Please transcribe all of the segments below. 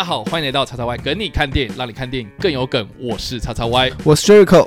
大家好，欢迎来到叉叉 Y 梗你看电影，让你看电影更有梗。我是叉叉 Y，我是 Jericho。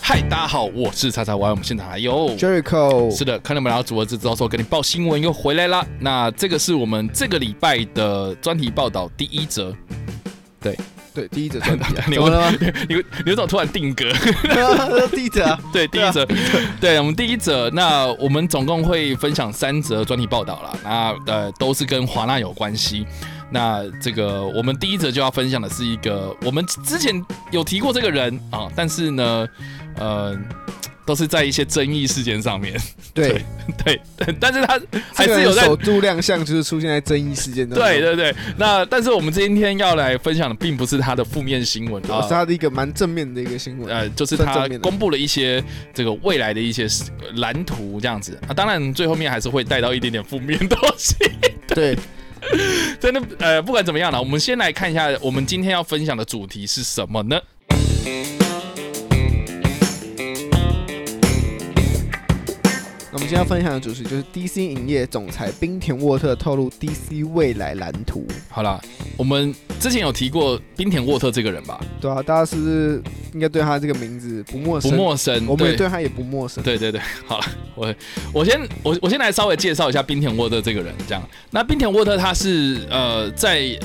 嗨，大家好，我是叉叉 Y，我们现场还有 Jericho。是的，看到我们聊主播知道说给你报新闻又回来了。那这个是我们这个礼拜的专题报道第一则。对对，第一则专题 啊。你们你你怎么突然定格？第一则啊，对，第一则。对，我们第一则。那我们总共会分享三则专题报道啦。那呃，都是跟华纳有关系。那这个我们第一则就要分享的是一个我们之前有提过这个人啊，但是呢。呃，都是在一些争议事件上面，对对对，但是他还是有在首度亮相，就是出现在争议事件当中。对对对，那但是我们今天要来分享的，并不是他的负面新闻，而是他的一个蛮正面的一个新闻。呃，就是他公布了一些这个未来的一些蓝图这样子啊，当然最后面还是会带到一点点负面东西。对，真的呃，不管怎么样了，我们先来看一下我们今天要分享的主题是什么呢？我们今天要分享的主题就是 DC 影业总裁冰田沃特透露 DC 未来蓝图。好了，我们之前有提过冰田沃特这个人吧？对啊，大家是不是应该对他这个名字不陌生？不陌生，我们也对他也不陌生。对对对，好了，我我先我我先来稍微介绍一下冰田沃特这个人，这样。那冰田沃特他是呃在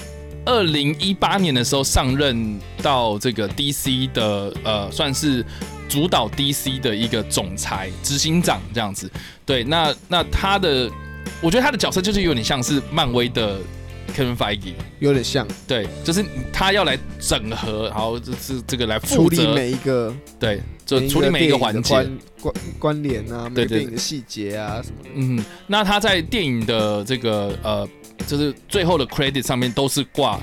二零一八年的时候上任到这个 DC 的呃算是。主导 DC 的一个总裁、执行长这样子，对，那那他的，我觉得他的角色就是有点像是漫威的 Kevin Feige，有点像，对，就是他要来整合，然后就是这个来处理每一个，对，就处理每一个环节。关关联啊，每个电影的细节啊什么的，嗯，那他在电影的这个呃，就是最后的 credit 上面都是挂。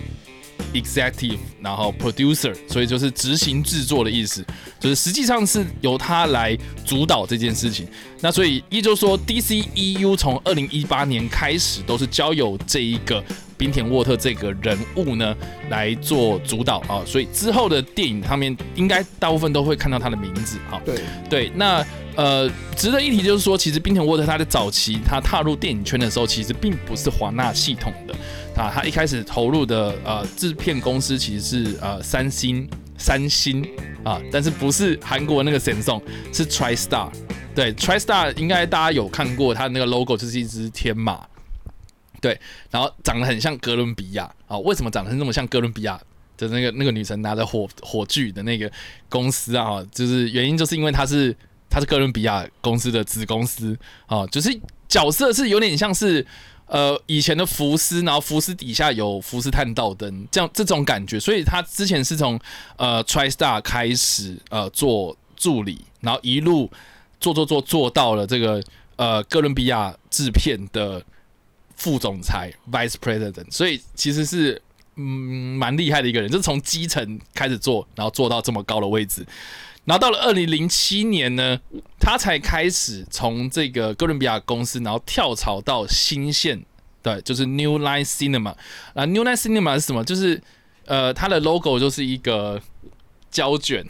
Executive，然后 Producer，所以就是执行制作的意思，就是实际上是由他来主导这件事情。那所以也就是说，DCEU 从二零一八年开始都是交由这一个滨田沃特这个人物呢来做主导啊。所以之后的电影上面应该大部分都会看到他的名字。好，对对。那呃，值得一提就是说，其实冰田沃特他在早期他踏入电影圈的时候，其实并不是华纳系统的。啊，他一开始投入的呃制片公司其实是呃三星三星啊，但是不是韩国那个 Samsung，是 TriStar。对，TriStar 应该大家有看过，它的那个 logo 就是一只天马，对，然后长得很像哥伦比亚啊。为什么长得那么像哥伦比亚的那个那个女神拿着火火炬的那个公司啊？就是原因就是因为它是它是哥伦比亚公司的子公司啊，就是角色是有点像是。呃，以前的福斯，然后福斯底下有福斯探照灯，这样这种感觉，所以他之前是从呃 TriStar 开始呃做助理，然后一路做做做做到了这个呃哥伦比亚制片的副总裁 Vice President，所以其实是嗯蛮厉害的一个人，就是从基层开始做，然后做到这么高的位置。然后到了二零零七年呢，他才开始从这个哥伦比亚公司，然后跳槽到新线，对，就是 New Line Cinema。啊，New Line Cinema 是什么？就是呃，它的 logo 就是一个胶卷，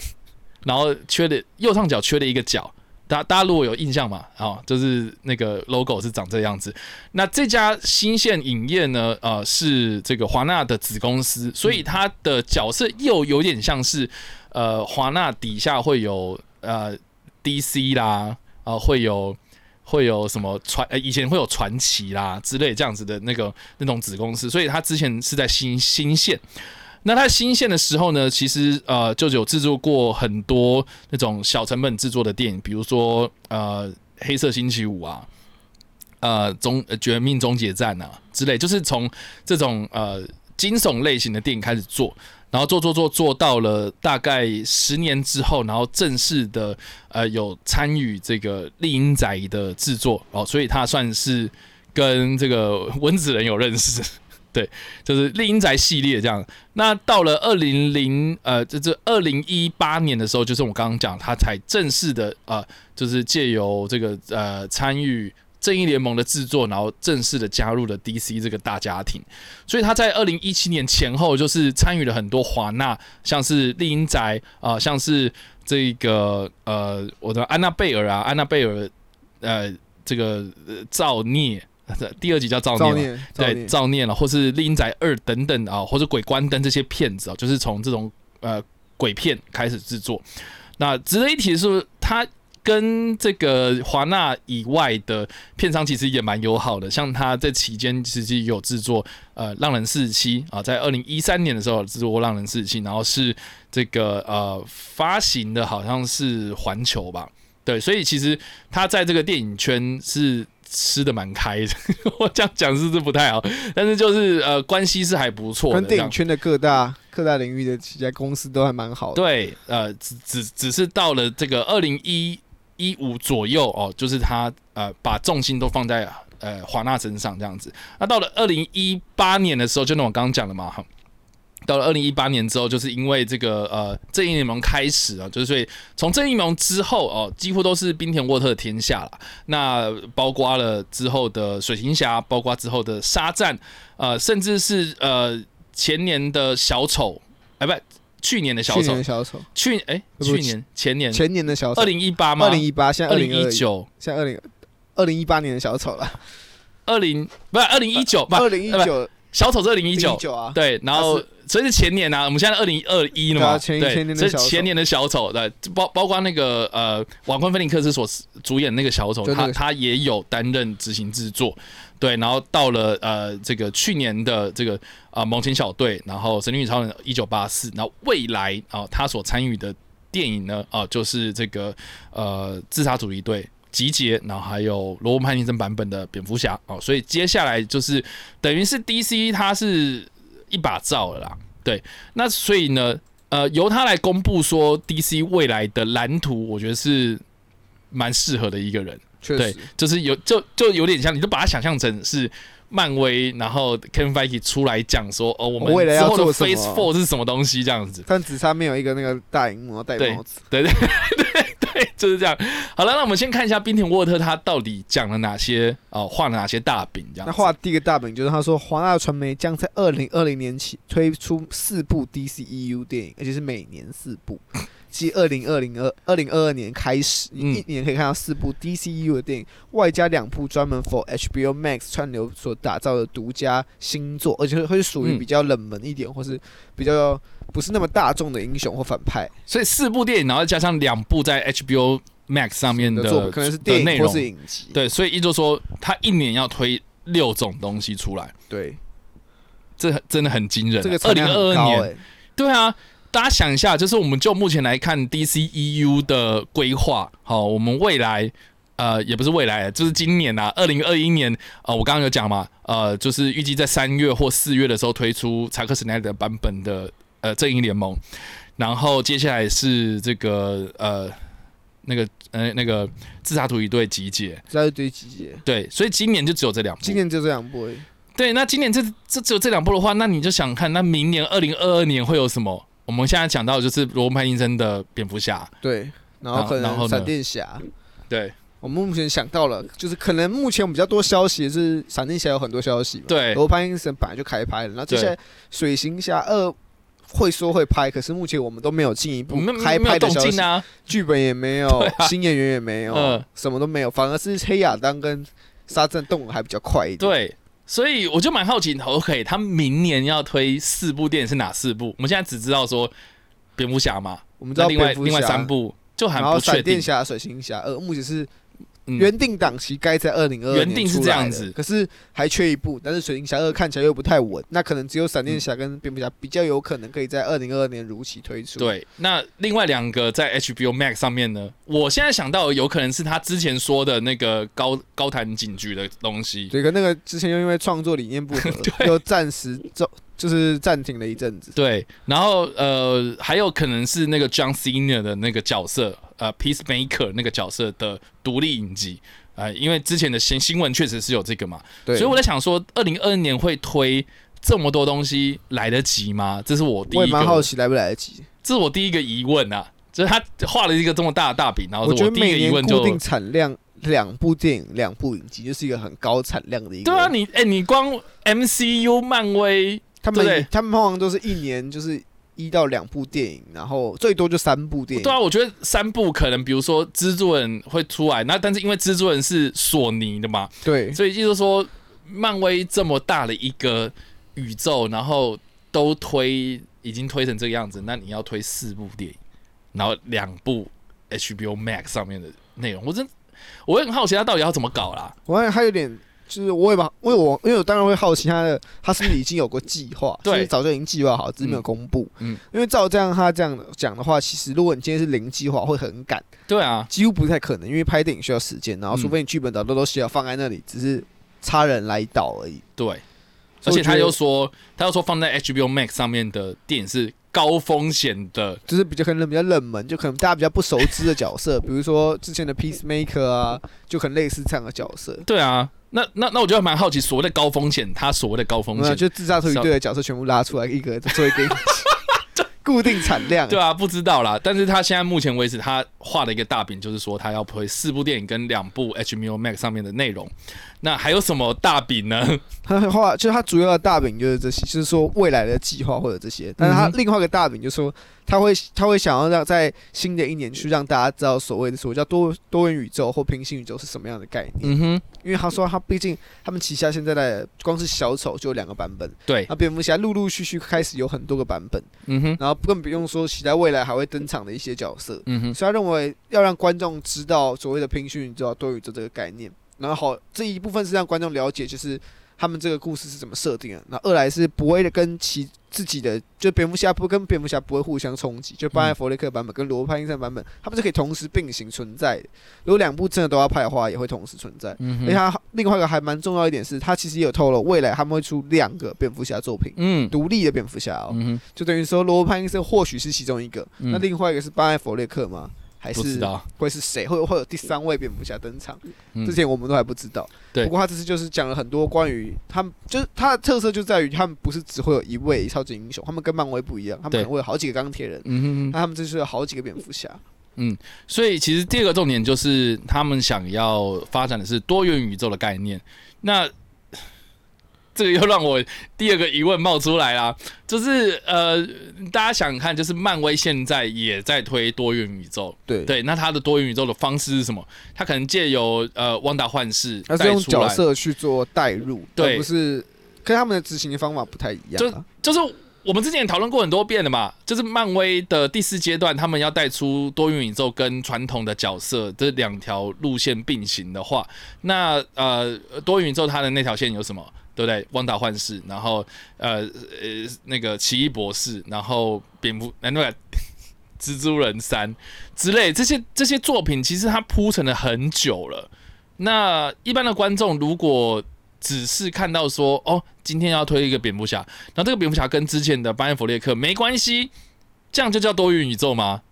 然后缺的右上角缺了一个角。大家大家如果有印象嘛，啊，就是那个 logo 是长这样子。那这家新线影业呢，呃，是这个华纳的子公司，所以它的角色又有点像是。呃，华纳底下会有呃 DC 啦，啊、呃，会有会有什么传呃以前会有传奇啦之类这样子的那个那种子公司，所以它之前是在新新线。那他新线的时候呢，其实呃就有制作过很多那种小成本制作的电影，比如说呃黑色星期五啊，呃终绝命终结战啊之类，就是从这种呃。惊悚类型的电影开始做，然后做做做做到了大概十年之后，然后正式的呃有参与这个丽英仔的制作哦，所以他算是跟这个温子仁有认识。对，就是厉阴宅系列这样。那到了二零零呃，这这二零一八年的时候，就是我刚刚讲，他才正式的呃，就是借由这个呃参与正义联盟的制作，然后正式的加入了 DC 这个大家庭。所以他在二零一七年前后，就是参与了很多华纳，像是厉阴宅啊，像是这个呃我的安娜贝尔啊，安娜贝尔呃这个造孽。第二集叫造孽，对，造孽了，或是厉阴宅二等等啊，或者鬼关灯这些片子啊，就是从这种呃鬼片开始制作。那值得一提的是，他跟这个华纳以外的片商其实也蛮友好的，像他在期间其实有制作呃《浪人四十七》啊，在二零一三年的时候制作过《浪人四十七》，然后是这个呃发行的好像是环球吧，对，所以其实他在这个电影圈是。吃的蛮开的，我这样讲是不是不太好？但是就是呃，关系是还不错。跟电影圈的各大各大领域的几家公司都还蛮好的。对，呃，只只只是到了这个二零一一五左右哦，就是他呃把重心都放在呃华纳身上这样子。那到了二零一八年的时候，就那我刚刚讲的嘛哈。到了二零一八年之后，就是因为这个呃正义联盟开始啊，就是所以从正义联盟之后哦，几乎都是冰田沃特的天下了。那包括了之后的水行侠，包括之后的沙战，呃，甚至是呃前年的小丑，哎，不，去年的小丑，去年小丑，去哎，去年前年。前年的小丑，二零一八吗？二零一八，现在二零一。九，现在二零二零一八年的小丑了，二零不是二零一九，不二零一九，小丑是二零一九。啊，对，然后。所以是前年啊，我们现在二零二一了嘛？对，这是前年的小丑，对，包包括那个呃，瓦昆菲尼克斯所主演那个小丑，他他也有担任执行制作，对，然后到了呃这个去年的这个啊、呃、猛禽小队，然后神力女超人一九八四，然后未来啊、呃、他所参与的电影呢啊、呃、就是这个呃自杀主义队集结，然后还有罗伯·派汀森版本的蝙蝠侠哦，所以接下来就是等于是 DC 他是。一把照了啦，对，那所以呢，呃，由他来公布说 DC 未来的蓝图，我觉得是蛮适合的一个人，确实，对，就是有就就有点像，你就把它想象成是漫威，然后 Kevin Feige 出来讲说，哦，我们未来要做 Phase Four 是什么东西这样子，但只差没有一个那个大荧幕戴帽子，对对对。就是这样。好了，那我们先看一下滨田沃特他到底讲了哪些哦，画了哪些大饼这样。那画第一个大饼就是他说，华纳传媒将在二零二零年起推出四部 DCEU 电影，而且是每年四部。即二零二零二二零二二年开始，一年可以看到四部 DCEU 的电影，外加两部专门 for HBO Max 串流所打造的独家新作，而且会属于比较冷门一点，或是比较。不是那么大众的英雄或反派，所以四部电影，然后加上两部在 HBO Max 上面的作，可能是电影或是影集。对，所以意思说他一年要推六种东西出来。对，这真的很惊人。这个二零二二年，对啊，大家想一下，就是我们就目前来看 DCEU 的规划，好，我们未来呃也不是未来，就是今年啊，二零二一年呃，我刚刚有讲嘛，呃，就是预计在三月或四月的时候推出查克史奈德版本的。呃，正义联盟，然后接下来是这个呃，那个呃，那个自杀突击队集结，自杀突击队集结，对，所以今年就只有这两部，今年就这两部，对，那今年这这只有这两部的话，那你就想看，那明年二零二二年会有什么？我们现在讲到的就是罗伯·派汀森的蝙蝠侠，对，然后可能闪电侠，对，我们目前想到了，就是可能目前我们比较多消息是闪电侠有很多消息，对，罗伯·派汀森本来就开拍了，然后接下来水行侠二。会说会拍，可是目前我们都没有进一步开拍的消息。啊，剧本也没有，啊、新演员也没有，嗯、什么都没有，反而是黑亚当跟沙赞动还比较快一点。对，所以我就蛮好奇，OK，他明年要推四部电影是哪四部？我们现在只知道说蝙蝠侠嘛，我们知道另外另外三部就还不确定。闪电侠、水行侠，呃，目前是。原定档期该在二零二二年，原定是这样子，可是还缺一部。但是水行侠二看起来又不太稳，那可能只有闪电侠跟蝙蝠侠比较有可能可以在二零二二年如期推出。对，那另外两个在 HBO Max 上面呢？我现在想到有可能是他之前说的那个高高谈警局的东西。对，跟那个之前又因为创作理念不合，又暂时就是暂停了一阵子。对，然后呃，还有可能是那个 John Cena 的那个角色，呃，Peacemaker 那个角色的独立影集，呃，因为之前的新新闻确实是有这个嘛，对，所以我在想说，二零二二年会推这么多东西来得及吗？这是我第一个，我也蛮好奇来不来得及，这是我第一个疑问啊，就是他画了一个这么大的大饼，然后我第一个疑问就固定产量。两部电影，两部影集，就是一个很高产量的一个。对啊，你哎、欸，你光 MCU 漫威，他们他们通常都是一年就是一到两部电影，然后最多就三部电影。对啊，我觉得三部可能，比如说蜘蛛人会出来，那但是因为蜘蛛人是索尼的嘛，对，所以就是说漫威这么大的一个宇宙，然后都推已经推成这个样子，那你要推四部电影，然后两部 HBO Max 上面的内容，我真。我也很好奇他到底要怎么搞啦。我发现他有点，就是我也把，因为我因为我当然会好奇他的，他是不是已经有过计划？对，早就已经计划好，只是没有公布。嗯，因为照这样他这样讲的话，其实如果你今天是零计划，会很赶。对啊，几乎不太可能，因为拍电影需要时间，然后除非你剧本导都都需要放在那里，只是差人来导而已。对，而且他又说，他又说放在 HBO Max 上面的电影是。高风险的，就是比较可能比较冷门，就可能大家比较不熟知的角色，比如说之前的 Peacemaker 啊，就很类似这样的角色。对啊，那那那我就蛮好奇，所谓的高风险，他所谓的高风险，就自杀突击队的角色全部拉出来，一个做一个 固定产量。对啊，不知道啦。但是他现在目前为止，他画了一个大饼，就是说他要推四部电影跟两部 HBO Max 上面的内容。那还有什么大饼呢？他画就是他主要的大饼就是这些，就是说未来的计划或者这些。但是他另外一个大饼就是说，他会他会想要让在新的一年去让大家知道所谓的所谓叫多多元宇宙或平行宇宙是什么样的概念。嗯哼，因为他说他毕竟他们旗下现在的光是小丑就有两个版本，对，那蝙蝠侠陆陆续续开始有很多个版本。嗯哼，然后更不用说期待未来还会登场的一些角色。嗯哼，所以他认为要让观众知道所谓的平行宇宙、多宇宙这个概念。然后好，这一部分是让观众了解，就是他们这个故事是怎么设定的。那二来是不会的跟其自己的，就蝙蝠侠不跟蝙蝠侠不会互相冲击，就巴恩弗雷克版本跟罗伯·派汀森版本，他们是可以同时并行存在的。如果两部真的都要拍的话，也会同时存在。嗯，而且他另外一个还蛮重要一点是，他其实也有透露未来他们会出两个蝙蝠侠作品，嗯，独立的蝙蝠侠哦，嗯，就等于说罗伯·派汀森或许是其中一个，那另外一个是巴恩弗雷克吗？还是会是谁？会会有第三位蝙蝠侠登场？之前我们都还不知道。对，不过他这次就是讲了很多关于他们，就是他的特色就在于他们不是只会有一位超级英雄，他们跟漫威不一样，他们可能会有好几个钢铁人。嗯哼，那他们这次有好几个蝙蝠侠。嗯，所以其实第二个重点就是他们想要发展的是多元宇宙的概念。那这个又让我第二个疑问冒出来啦，就是呃，大家想看，就是漫威现在也在推多元宇宙，对对，那它的多元宇宙的方式是什么？它可能借由呃汪达幻视，它是用角色去做代入，对，不是跟他们的执行的方法不太一样，啊就。就就是我们之前也讨论过很多遍了嘛，就是漫威的第四阶段，他们要带出多元宇宙跟传统的角色这两条路线并行的话，那呃多元宇宙它的那条线有什么？对不对？汪达幻视，然后呃呃那个奇异博士，然后蝙蝠，那个 蜘蛛人三之类这些这些作品，其实它铺陈了很久了。那一般的观众如果只是看到说，哦，今天要推一个蝙蝠侠，然后这个蝙蝠侠跟之前的班恩弗列克没关系，这样就叫多元宇宙吗？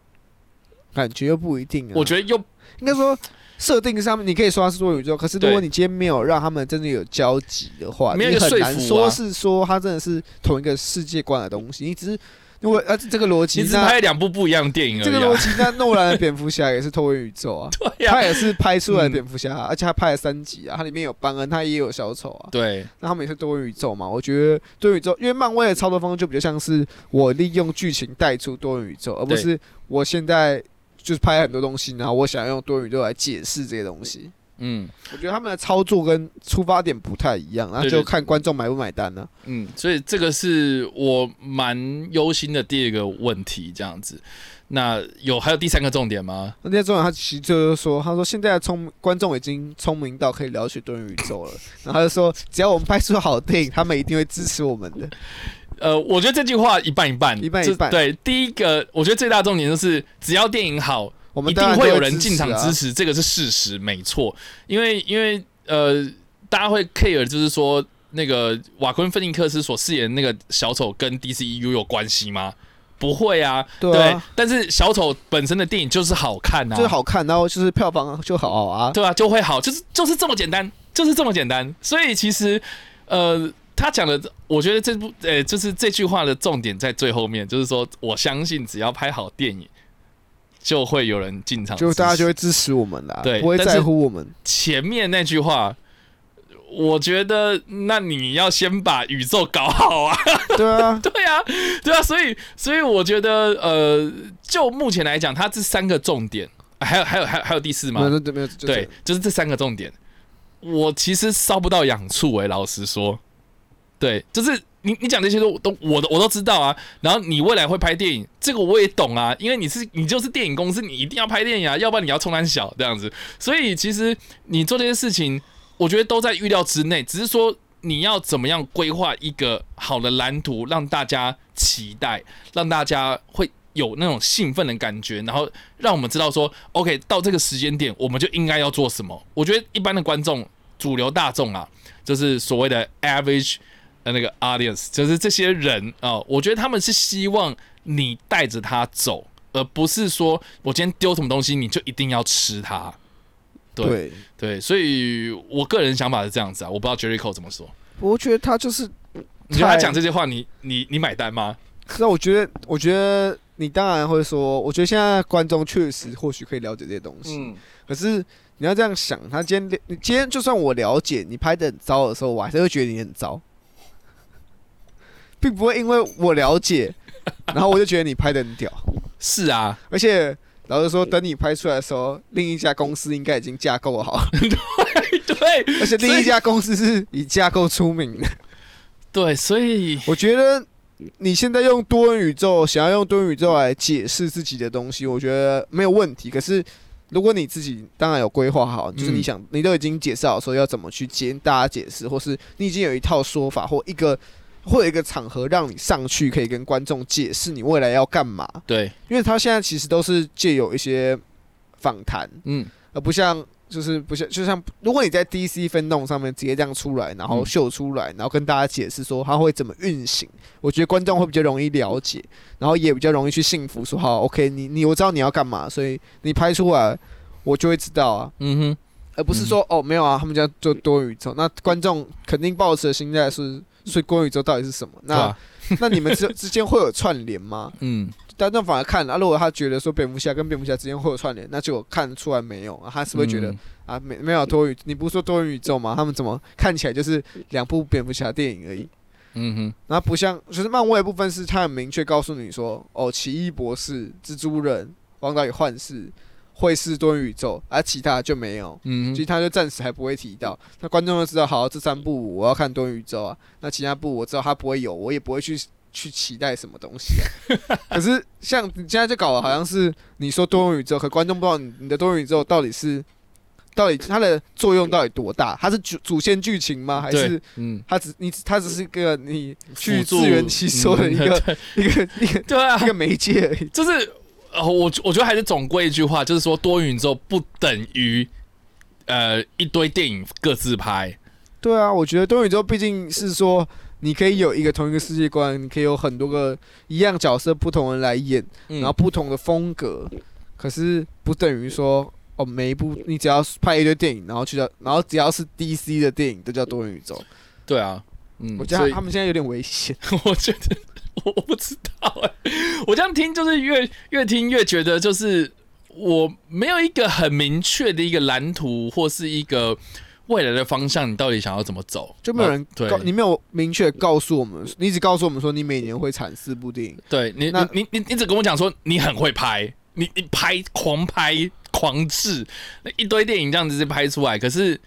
感觉又不一定啊。我觉得又应该说。设定上面你可以说它是多元宇宙，可是如果你今天没有让他们真的有交集的话，你很难说是说它真的是同一个世界观的东西。你只是如果啊这个逻辑，你只拍两部不一样的电影而已。这个逻辑，那诺兰的蝙蝠侠也是多元宇宙 啊，他也是拍出来的蝙蝠侠，而且他拍了三集啊，它里面有班恩，他也有小丑啊。对，那他们也是多元宇宙嘛？我觉得多元宇宙，因为漫威的操作方式就比较像是我利用剧情带出多元宇宙，而不是我现在。就是拍很多东西，然后我想用多元宇宙来解释这些东西。嗯，我觉得他们的操作跟出发点不太一样，那就看观众买不买单了、啊。嗯，所以这个是我蛮忧心的第二个问题，这样子。那有还有第三个重点吗？那第三个重点，他其实就是说，他说现在的聪观众已经聪明到可以了解多元宇宙了，然后他就说，只要我们拍出好电影，他们一定会支持我们的。呃，我觉得这句话一半一半，一半一半。对，第一个，我觉得最大重点就是，只要电影好，我们一定会有人进场支持，这个是事实，没错。因为，因为呃，大家会 care，就是说那个瓦昆·菲尼克斯所饰演那个小丑跟 DCEU 有关系吗？不会啊，对啊，对，但是小丑本身的电影就是好看啊，就是好看，然后就是票房就好啊，对啊，就会好，就是就是这么简单，就是这么简单。所以其实，呃，他讲的，我觉得这部，呃，就是这句话的重点在最后面，就是说，我相信只要拍好电影，就会有人进场，就大家就会支持我们啦，对，不会在乎我们。前面那句话。我觉得，那你要先把宇宙搞好啊！对啊，对啊，对啊，所以，所以我觉得，呃，就目前来讲，它这三个重点，还有，还有，还有，还有第四吗？没有，没有，对，就是这三个重点。我其实烧不到痒处，哎，老实说，对，就是你，你讲这些都都，我都我都知道啊。然后你未来会拍电影，这个我也懂啊，因为你是你就是电影公司，你一定要拍电影啊，要不然你要冲三小这样子。所以其实你做这些事情。我觉得都在预料之内，只是说你要怎么样规划一个好的蓝图，让大家期待，让大家会有那种兴奋的感觉，然后让我们知道说，OK，到这个时间点，我们就应该要做什么。我觉得一般的观众、主流大众啊，就是所谓的 average 的那个 audience，就是这些人啊，我觉得他们是希望你带着他走，而不是说我今天丢什么东西，你就一定要吃它。对对，对，所以我个人想法是这样子啊，我不知道 Jericho 怎么说。我觉得他就是，你觉得他讲这些话你，你你你买单吗？那我觉得，我觉得你当然会说，我觉得现在观众确实或许可以了解这些东西。嗯。可是你要这样想，他今天你今天就算我了解你拍的很糟的时候，我还是会觉得你很糟，并不会因为我了解，然后我就觉得你拍的很屌。是啊，而且。老实说，等你拍出来的时候，另一家公司应该已经架构好。对对，而且另一家公司是以架构出名的。对，所以我觉得你现在用多元宇宙，想要用多元宇宙来解释自己的东西，我觉得没有问题。可是如果你自己当然有规划好，就是你想，你都已经解释好说要怎么去接大家解释，或是你已经有一套说法或一个。会有一个场合让你上去，可以跟观众解释你未来要干嘛。对，因为他现在其实都是借有一些访谈，嗯，而不像就是不像就像如果你在 DC Fandom 上面直接这样出来，然后秀出来，然后跟大家解释说他会怎么运行，我觉得观众会比较容易了解，然后也比较容易去信服说好，OK，你你我知道你要干嘛，所以你拍出来我就会知道啊，嗯哼，而不是说哦没有啊，他们家做多宇宙，那观众肯定抱持的心态是。所以光宇宙到底是什么？那、啊、那你们之 之间会有串联吗？嗯，但那反而看啊，如果他觉得说蝙蝠侠跟蝙蝠侠之间会有串联，那就看出来没有啊？他是不是觉得、嗯、啊没没有多余？你不是说多元宇宙吗？他们怎么看起来就是两部蝙蝠侠电影而已？嗯哼，然后不像就是漫威的部分是他很明确告诉你说哦，奇异博士、蜘蛛人、王导与幻视。会是多元宇宙，而、啊、其他就没有，嗯，其他就暂时还不会提到。那观众就知道，好，这三部我要看多元宇宙啊。那其他部我知道他不会有，我也不会去去期待什么东西、啊。可是像你现在就搞的好像是你说多元宇宙，可观众不知道你的多元宇宙到底是到底它的作用到底多大？它是主主线剧情吗？还是嗯，它只你它只是一个你去自圆其说的一个、嗯、一个 一个对啊一个媒介而已，就是。呃，我我觉得还是总归一句话，就是说多元宇宙不等于呃一堆电影各自拍。对啊，我觉得多元宇宙毕竟是说你可以有一个同一个世界观，你可以有很多个一样角色不同人来演，嗯、然后不同的风格。可是不等于说哦，每一部你只要拍一堆电影，然后去叫，然后只要是 DC 的电影都叫多元宇宙。对啊，嗯，我觉得他们现在有点危险。我觉得。我我不知道哎、欸，我这样听就是越越听越觉得就是我没有一个很明确的一个蓝图或是一个未来的方向，你到底想要怎么走？就没有人告你没有明确告诉我们，你只告诉我们说你每年会产四部电影。对你，那你你你只跟我讲说你很会拍，你你拍狂拍狂制那一堆电影这样子就拍出来。可是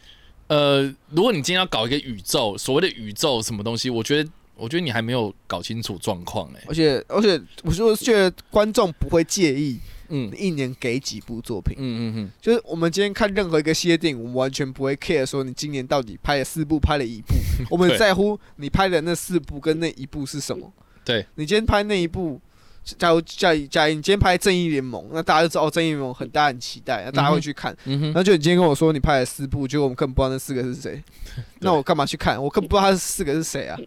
呃，如果你今天要搞一个宇宙，所谓的宇宙什么东西，我觉得。我觉得你还没有搞清楚状况哎，而且而且我是觉得观众不会介意，嗯，一年给几部作品，嗯嗯嗯，就是我们今天看任何一个系列电影，我们完全不会 care 说你今年到底拍了四部，拍了一部，我们在乎你拍的那四部跟那一部是什么。对，你今天拍那一部，假如假假如你今天拍《正义联盟》，那大家就知道哦，《正义联盟》很大很期待，那大家会去看。嗯哼，那就你今天跟我说你拍了四部，结果我们根本不知道那四个是谁，那我干嘛去看？我根本不知道他是四个是谁啊？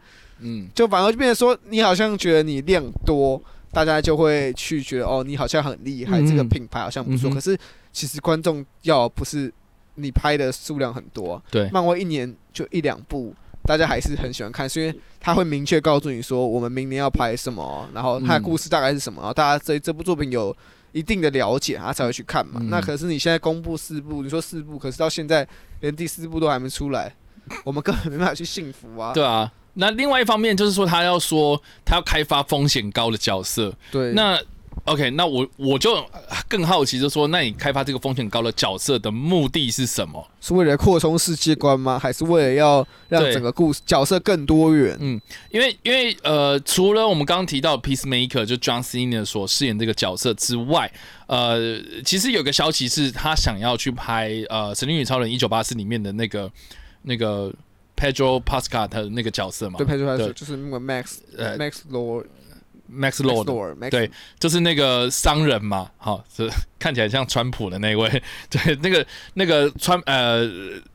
嗯，就反而就变成说，你好像觉得你量多，大家就会去觉得哦，你好像很厉害，这个品牌好像不错。可是其实观众要不是你拍的数量很多，对，漫威一年就一两部。大家还是很喜欢看，是因为他会明确告诉你说，我们明年要拍什么，然后他的故事大概是什么，然后大家对这部作品有一定的了解，他才会去看嘛。那可是你现在公布四部，你说四部，可是到现在连第四部都还没出来，我们根本没办法去信服啊。对啊，那另外一方面就是说，他要说他要开发风险高的角色，对，那。OK，那我我就更好奇，就是说，那你开发这个风险高的角色的目的是什么？是为了扩充世界观吗？还是为了要让整个故事角色更多元？嗯，因为因为呃，除了我们刚刚提到 Peacemaker 就 John Cena 所饰演这个角色之外，呃，其实有个消息是他想要去拍呃《神力女超人》一九八四里面的那个那个 Pedro Pascal 的那个角色嘛？对，Pedro Pascal 就是那个 Max 呃 Max Lord。Max Lord，, Max Lord 对，就是那个商人嘛，好，是 看起来像川普的那位，对，那个那个川呃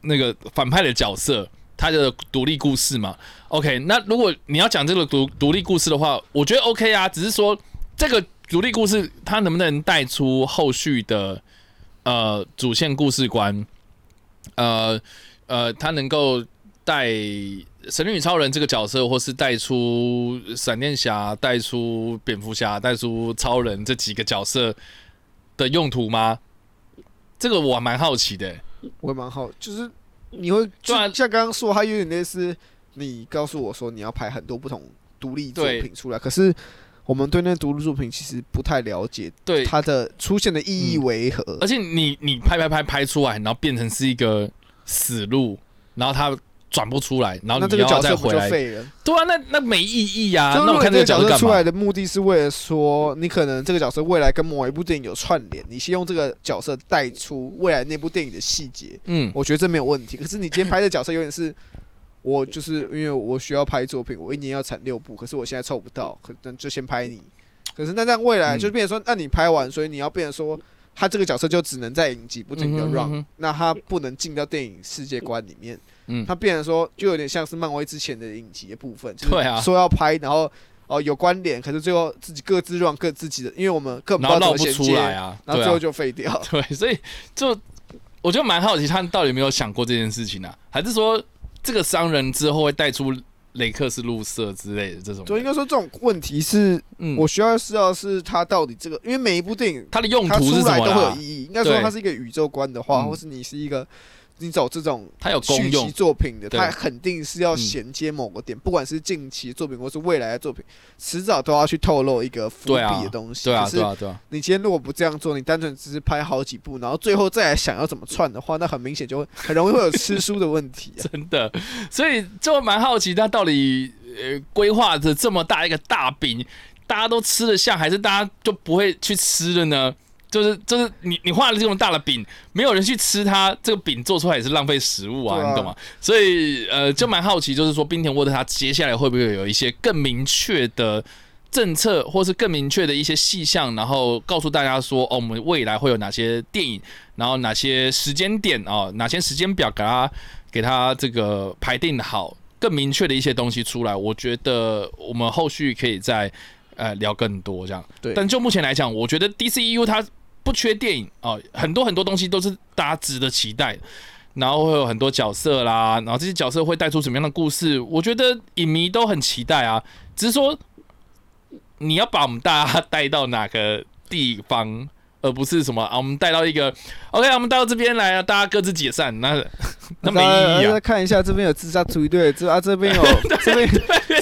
那个反派的角色，他的独立故事嘛。OK，那如果你要讲这个独独立故事的话，我觉得 OK 啊，只是说这个独立故事它能不能带出后续的呃主线故事观，呃呃，它能够带。神力女超人这个角色，或是带出闪电侠、带出蝙蝠侠、带出超人这几个角色的用途吗？这个我还蛮好奇的。我也蛮好，就是你会就像刚刚说，他有点类似你告诉我说你要拍很多不同独立作品出来，可是我们对那独立作品其实不太了解，对它的出现的意义为何？而且你你拍拍拍拍出来，然后变成是一个死路，然后它。转不出来，然后那这你要再回来，对啊，那那没意义呀、啊。那我看这个角色出来的目的是为了说，你可能这个角色未来跟某一部电影有串联，你先用这个角色带出未来那部电影的细节。嗯，我觉得这没有问题。可是你今天拍的角色有点是，我就是因为我需要拍作品，我一年要产六部，可是我现在凑不到，可能就先拍你。可是那这样未来就变成说，那你拍完，所以你要变成说，他这个角色就只能在影集不停的 run，那他不能进到电影世界观里面。嗯，他变成说，就有点像是漫威之前的影集的部分，对啊，说要拍，然后哦、呃、有关联，可是最后自己各自 run 各自己的，因为我们根本不知道怎么衔接啊，然后最后就废掉。对，所以就我就蛮好奇，他到底有没有想过这件事情呢、啊？还是说这个商人之后会带出雷克斯路瑟之类的这种？就应该说这种问题是，嗯，我需要知道是他到底这个，因为每一部电影它的用途是什么都会有意义。应该说它是一个宇宙观的话，或是你是一个。你走这种它有续集作品的，它肯定是要衔接某个点，不管是近期作品或是未来的作品，迟早都要去透露一个伏笔的东西。对啊，对啊，对啊。你今天如果不这样做，你单纯只是拍好几部，然后最后再来想要怎么串的话，那很明显就会很容易会有吃书的问题。真的，所以就蛮好奇，他到底呃规划着这么大一个大饼，大家都吃得下，还是大家就不会去吃了呢？就是就是你你画了这么大的饼，没有人去吃它，这个饼做出来也是浪费食物啊，啊你懂吗？所以呃，就蛮好奇，就是说冰田沃特他接下来会不会有一些更明确的政策，或是更明确的一些细项，然后告诉大家说，哦，我们未来会有哪些电影，然后哪些时间点哦，哪些时间表给他给他这个排定好，更明确的一些东西出来。我觉得我们后续可以再呃聊更多这样。对，但就目前来讲，我觉得 DCEU 它。不缺电影哦，很多很多东西都是大家值得期待，然后会有很多角色啦，然后这些角色会带出什么样的故事？我觉得影迷都很期待啊，只是说你要把我们大家带到哪个地方，而不是什么啊，我们带到一个 OK，我们带到这边来啊，大家各自解散，那 那没意义看一下这边有自杀突击队，这啊这边有 这边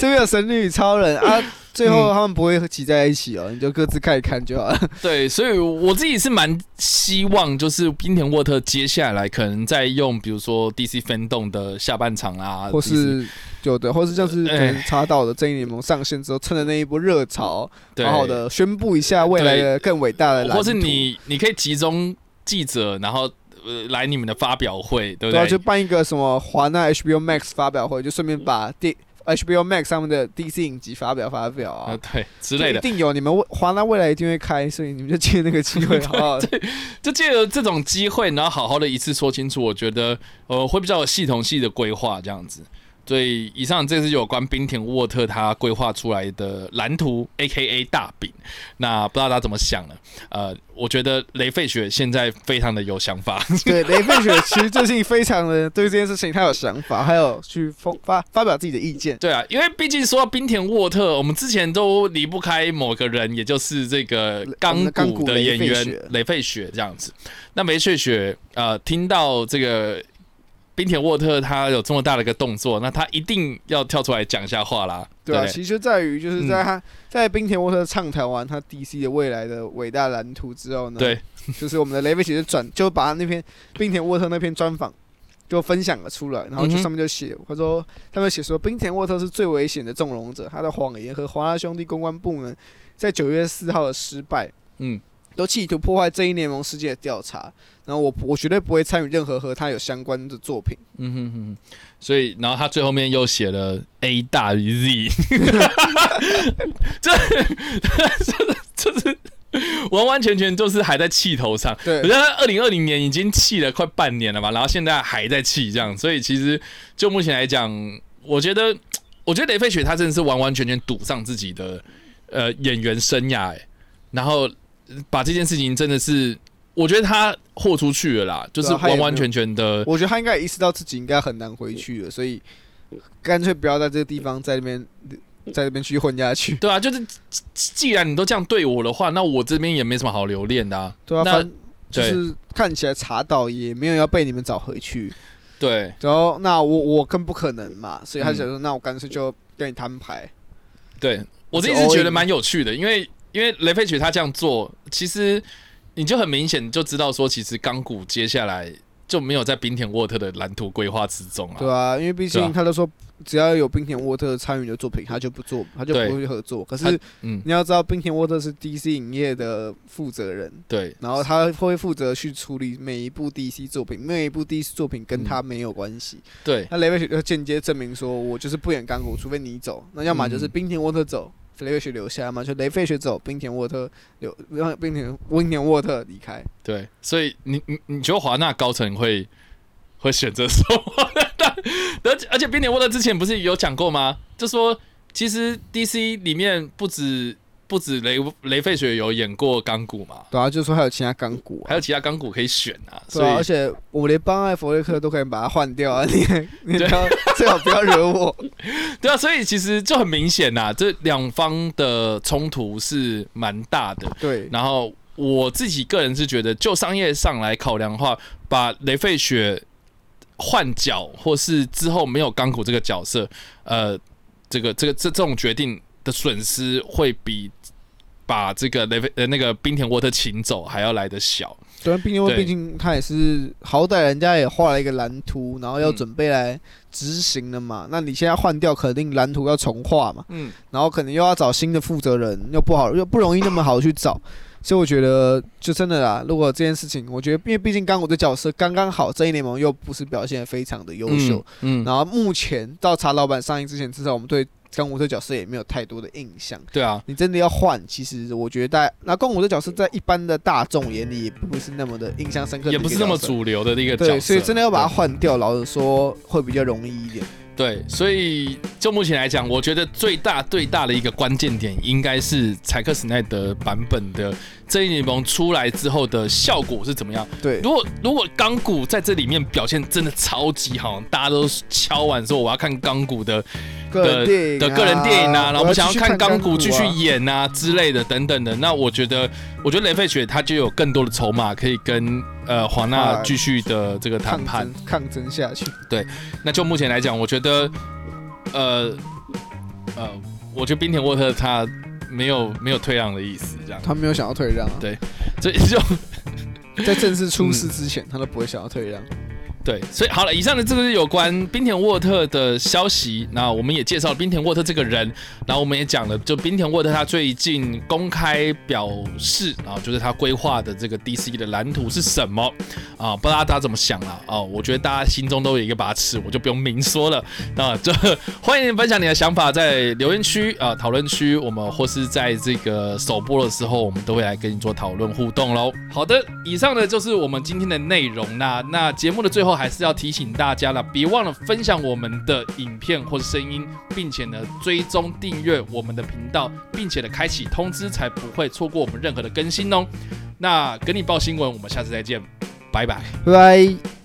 这边有神女超人啊。最后他们不会挤在一起哦，嗯、你就各自看一看就好了。对，所以我自己是蛮希望，就是冰田沃特接下来可能在用，比如说 DC Fandom 的下半场啊，或是有的，或是就是可能查到的正义联盟上线之后，趁着那一波热潮，好好的宣布一下未来的更伟大的。或是你你可以集中记者，然后呃来你们的发表会，对不对？对啊，就办一个什么华纳 HBO Max 发表会，就顺便把电。HBO Max 上面的 DC 影集发表发表啊，啊对之类的，一定有。你们华纳未来一定会开，所以你们就借那个机会，好不好？就借着这种机会，然后好好的一次说清楚，我觉得呃会比较有系统性的规划这样子。所以以上这是有关冰田沃特他规划出来的蓝图，A.K.A 大饼。那不知道大家怎么想呢？呃，我觉得雷费雪现在非常的有想法。对，雷费雪其实最近非常的对这件事情他有想法，还有去发发表自己的意见。对啊，因为毕竟说到冰田沃特，我们之前都离不开某个人，也就是这个钢骨的演员雷费雪这样子。那雷费雪呃，听到这个。滨田沃特他有这么大的一个动作，那他一定要跳出来讲一下话啦。对啊，其实在于就是在他在冰田沃特畅谈完他 DC 的未来的伟大蓝图之后呢，对，就是我们的雷费雪转就把他那篇冰田沃特那篇专访就分享了出来，然后就上面就写，他说他们写说冰田沃特是最危险的纵容者，他的谎言和华纳兄弟公关部门在九月四号的失败，嗯。都企图破坏正义联盟世界的调查，然后我我绝对不会参与任何和他有相关的作品。嗯哼哼，所以然后他最后面又写了 A 大于 Z，这这这是完完全全就是还在气头上。对，我觉得他二零二零年已经气了快半年了吧，然后现在还在气这样，所以其实就目前来讲，我觉得我觉得雷飞雪他真的是完完全全赌上自己的呃演员生涯，哎，然后。把这件事情真的是，我觉得他豁出去了啦，就是完完全全的。我觉得他应该也意识到自己应该很难回去了，所以干脆不要在这个地方在那边在那边继续混下去。对啊，就是既然你都这样对我的话，那我这边也没什么好留恋的啊。对啊，反正就是看起来查到也没有要被你们找回去。对，然后那我我更不可能嘛，所以他想说，那我干脆就跟你摊牌。对，我自己是觉得蛮有趣的，因为。因为雷费雪他这样做，其实你就很明显就知道说，其实钢骨接下来就没有在冰田沃特的蓝图规划之中啊。对啊，因为毕竟他都说，只要有冰田沃特参与的作品，他就不做，他就不会合作。可是，嗯，你要知道，冰田沃特是 DC 影业的负责人，对，然后他会负责去处理每一部 DC 作品，每一部 DC 作品跟他没有关系。对，那雷费雪就间接证明说，我就是不演钢骨，除非你走，那要么就是冰田沃特走。雷费雪留下嘛，就雷费雪走，冰田沃特留，让冰田温田沃特离开。对，所以你你你觉得华纳高层会会选择什么？而且而且冰田沃特之前不是有讲过吗？就说其实 DC 里面不止。不止雷雷费雪有演过钢骨嘛？对啊，就是说还有其他钢骨，还有其他钢骨可以选啊。对啊，而且我连邦艾佛瑞克都可以把它换掉啊！你你最好最好不要惹我。对啊，所以其实就很明显呐，这两方的冲突是蛮大的。对，然后我自己个人是觉得，就商业上来考量的话，把雷费雪换角，或是之后没有钢骨这个角色，呃，这个这个这这种决定的损失会比。把这个雷菲呃那个冰田沃特请走还要来得小，对，冰田沃特毕竟他也是好歹人家也画了一个蓝图，然后要准备来执行了嘛。嗯、那你现在换掉，肯定蓝图要重画嘛。嗯，然后可能又要找新的负责人，又不好又不容易那么好去找，所以我觉得就真的啦。如果这件事情，我觉得因为毕竟刚我的角色刚刚好，正义联盟又不是表现得非常的优秀，嗯，嗯然后目前到查老板上映之前，至少我们对。钢骨这角色也没有太多的印象。对啊，你真的要换，其实我觉得大，那钢骨这角色在一般的大众眼里也不是那么的印象深刻，也不是那么主流的一个角色。对，所以真的要把它换掉，老实说会比较容易一点。对，所以就目前来讲，我觉得最大最大的一个关键点，应该是柴克史奈德版本的。正义联盟出来之后的效果是怎么样？对，如果如果钢骨在这里面表现真的超级好，大家都敲完说我要看钢骨的的的个人电影啊，然后我想要看钢骨继续演啊之类的等等的，那我觉得我觉得雷费雪他就有更多的筹码可以跟呃华纳继续的这个谈判抗争下去。对，那就目前来讲，我觉得呃呃，我觉得冰田沃特他。没有没有退让的意思，这样。他没有想要退让，啊对，所以就在正式出事之前，他都不会想要退让。对，所以好了，以上的这个是有关冰田沃特的消息。那我们也介绍了冰田沃特这个人，然后我们也讲了，就冰田沃特他最近公开表示啊，就是他规划的这个 DC 的蓝图是什么啊？不知道大家怎么想了啊？我觉得大家心中都有一个把尺，我就不用明说了。那就欢迎分享你的想法在留言区啊、讨论区，我们或是在这个首播的时候，我们都会来跟你做讨论互动喽。好的，以上呢就是我们今天的内容。那那节目的最后。还是要提醒大家了，别忘了分享我们的影片或者声音，并且呢追踪订阅我们的频道，并且呢开启通知，才不会错过我们任何的更新哦。那跟你报新闻，我们下次再见，拜拜，拜拜。